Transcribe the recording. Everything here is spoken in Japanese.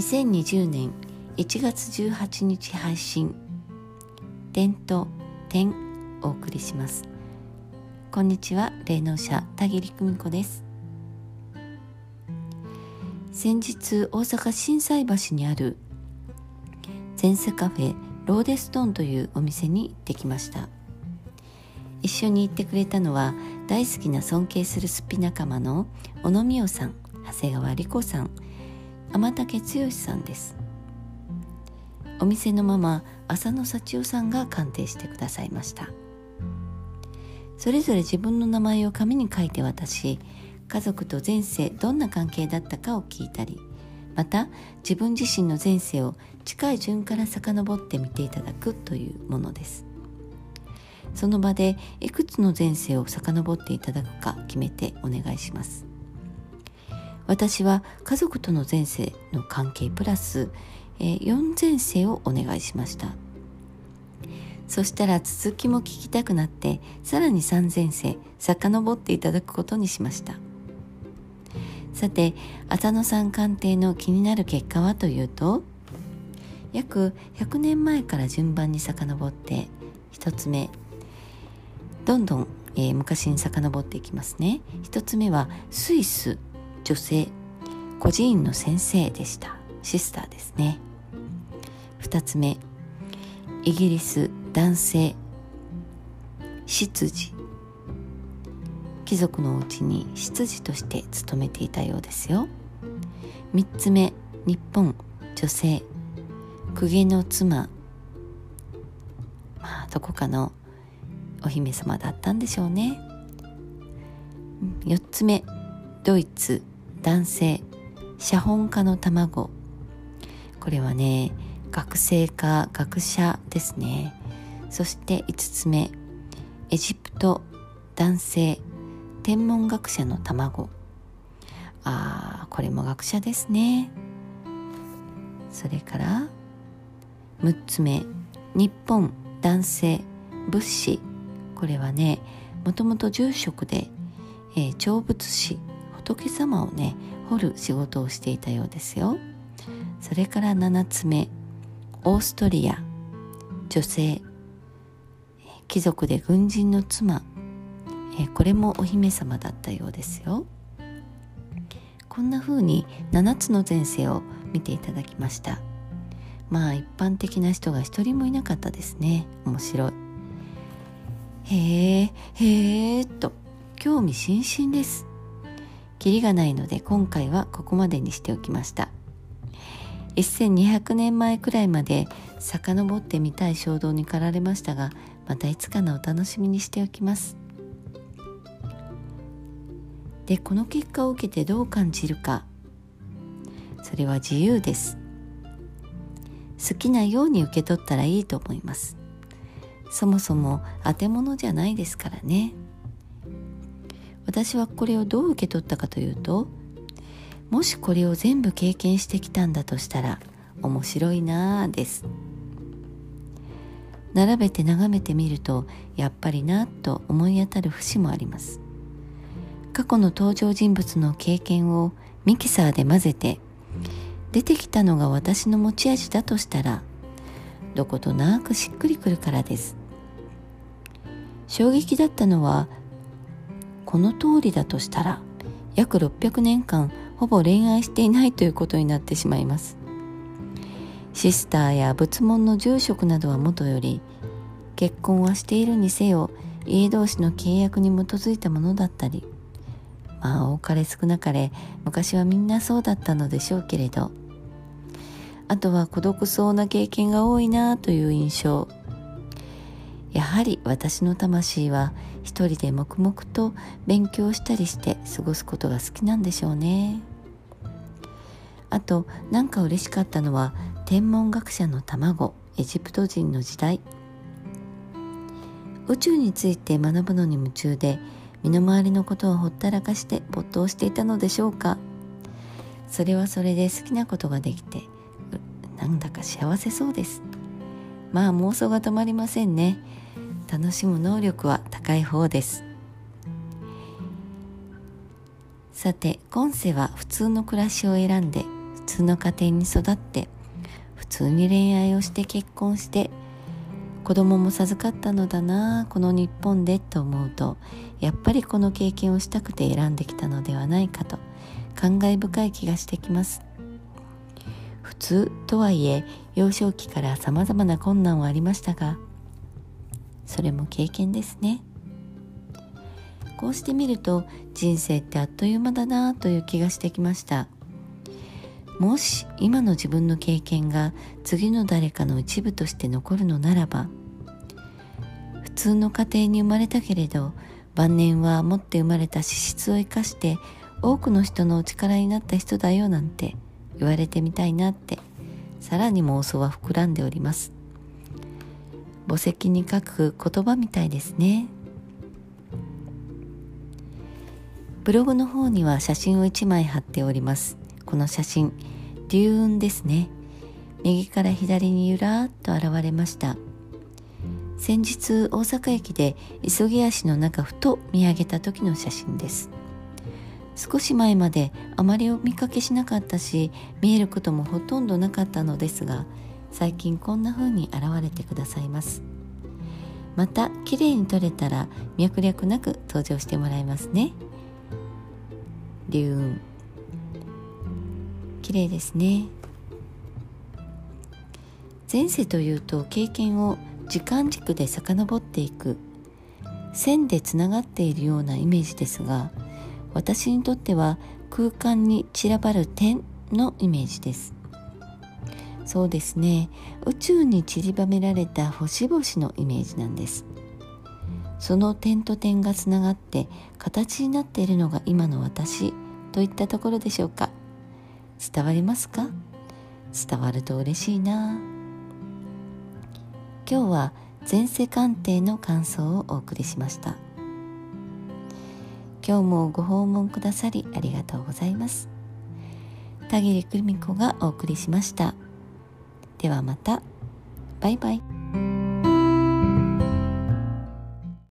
2020年1月18日配信点と点お送りします。こんにちは霊能者田切久美子です。先日大阪心斎橋にある前世カフェローデストーンというお店に行ってきました。一緒に行ってくれたのは大好きな尊敬するすっぴ仲間の小野美代さん長谷川理子さん天竹剛さんです。お店のママ浅野幸代さんが鑑定してくださいました。それぞれ自分の名前を紙に書いて渡し家族と前世どんな関係だったかを聞いたりまた自分自身の前世を近い順から遡って見ていただくというものです。その場でいくつの前世を遡っていただくか決めてお願いします。私は家族との前世の関係プラス、えー、4前世をお願いしました。そしたら続きも聞きたくなってさらに3前世遡っていただくことにしました。さて浅野さん鑑定の気になる結果はというと約100年前から順番に遡って1つ目どんどん、えー、昔に遡っていきますね。1つ目はスイス女性孤児院の先生でした。シスターですね。2つ目イギリス男性執事。貴族のうちに執事として勤めていたようですよ。3つ目日本女性公家の妻。まあどこかのお姫様だったんでしょうね。4つ目ドイツ。男性写本家の卵。これはね学生か学者ですね。そして5つ目エジプト男性天文学者の卵。あーこれも学者ですね。それから6つ目日本男性仏師。これはねもともと住職で、えー、長仏師。仏様をね掘る仕事をしていたようですよ。それから7つ目オーストリア女性貴族で軍人の妻。えこれもお姫様だったようですよ。こんな風に7つの前世を見ていただきました。まあ一般的な人が一人もいなかったですね。面白い。へえへえと興味津々です。キリがないので今回はここまでにしておきました。1200年前くらいまで遡ってみたい衝動に駆られましたがまたいつかのお楽しみにしておきます。でこの結果を受けてどう感じるか。それは自由です。好きなように受け取ったらいいと思います。そもそも当て物じゃないですからね。私はこれをどう受け取ったかというともしこれを全部経験してきたんだとしたら面白いなぁです。並べて眺めてみるとやっぱりなと思い当たる節もあります。過去の登場人物の経験をミキサーで混ぜて出てきたのが私の持ち味だとしたらどことなくしっくりくるからです。衝撃だったのはこの通りだとしたら約600年間ほぼ恋愛していないということになってしまいます。シスターや仏門の住職などはもとより結婚はしているにせよ家同士の契約に基づいたものだったりまあ多かれ少なかれ昔はみんなそうだったのでしょうけれどあとは孤独そうな経験が多いなという印象。やはり私の魂は一人で黙々と勉強したりして過ごすことが好きなんでしょうね。あとなんか嬉しかったのは天文学者の卵エジプト人の時代。宇宙について学ぶのに夢中で身の回りのことをほったらかして没頭していたのでしょうか。それはそれで好きなことができてなんだか幸せそうです。まあ妄想が止まりませんね。楽しむ能力は高い方です。さて今世は普通の暮らしを選んで普通の家庭に育って普通に恋愛をして結婚して子供も授かったのだなこの日本でと思うとやっぱりこの経験をしたくて選んできたのではないかと感慨深い気がしてきます。普通とはいえ幼少期から様々な困難はありましたがそれも経験ですね。こうしてみると人生ってあっという間だなという気がしてきました。もし今の自分の経験が次の誰かの一部として残るのならば普通の家庭に生まれたけれど晩年は持って生まれた資質を生かして多くの人のお力になった人だよなんて言われてみたいなってさらに妄想は膨らんでおります。墓石に書く言葉みたいですね。ブログの方には写真を1枚貼っております。この写真流雲ですね。右から左にゆらーっと現れました。先日大阪駅で急ぎ足の中ふと見上げた時の写真です。少し前まであまりお見かけしなかったし見えることもほとんどなかったのですが最近こんな風に現れてくださいます。また綺麗に撮れたら脈略なく登場してもらいますね。流雲綺麗ですね。前世というと経験を時間軸で遡っていく。線でつながっているようなイメージですが私にとっては空間に散らばる点のイメージです。そうですね。宇宙に散りばめられた星々のイメージなんです。その点と点がつながって形になっているのが今の私といったところでしょうか。伝わりますか？伝わると嬉しいな。今日は前世鑑定の感想をお送りしました。今日もご訪問くださりありがとうございます。田切久美子がお送りしました。ではまた。バイバイ。